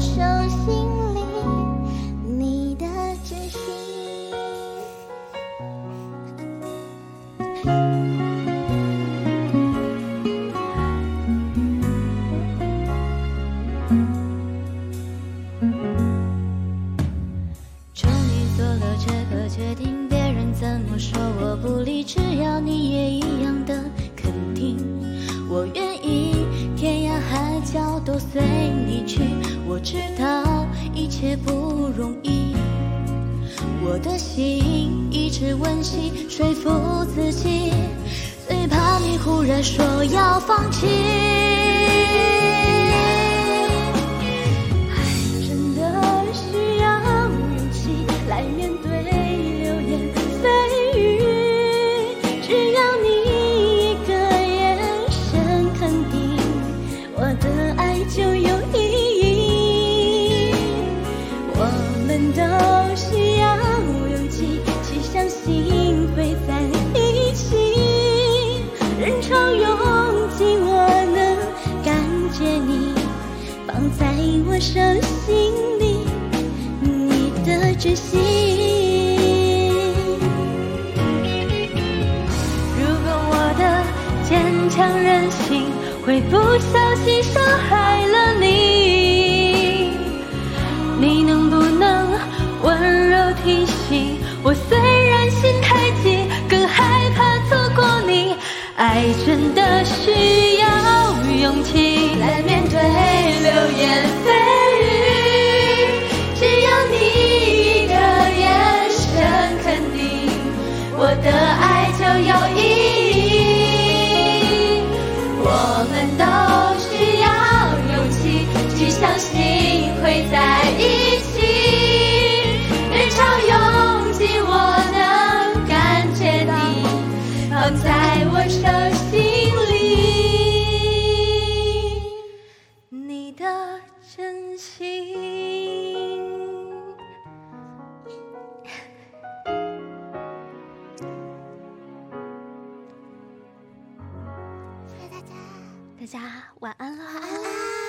手心里，你的真心。随你去。我知道一切不容易，我的心一直温习说服自己，最怕你忽然说要放弃。爱就有意义。我们都需要勇气去相信会在一起，人潮拥挤，我能感觉你。放在我手心里，你的真心。如果我的坚强任性会不小来面对流言蜚语，只要你一个眼神肯定，我的爱就有意义。我们都需要勇气去相信会在一起，家，大家晚安了。晚安啦。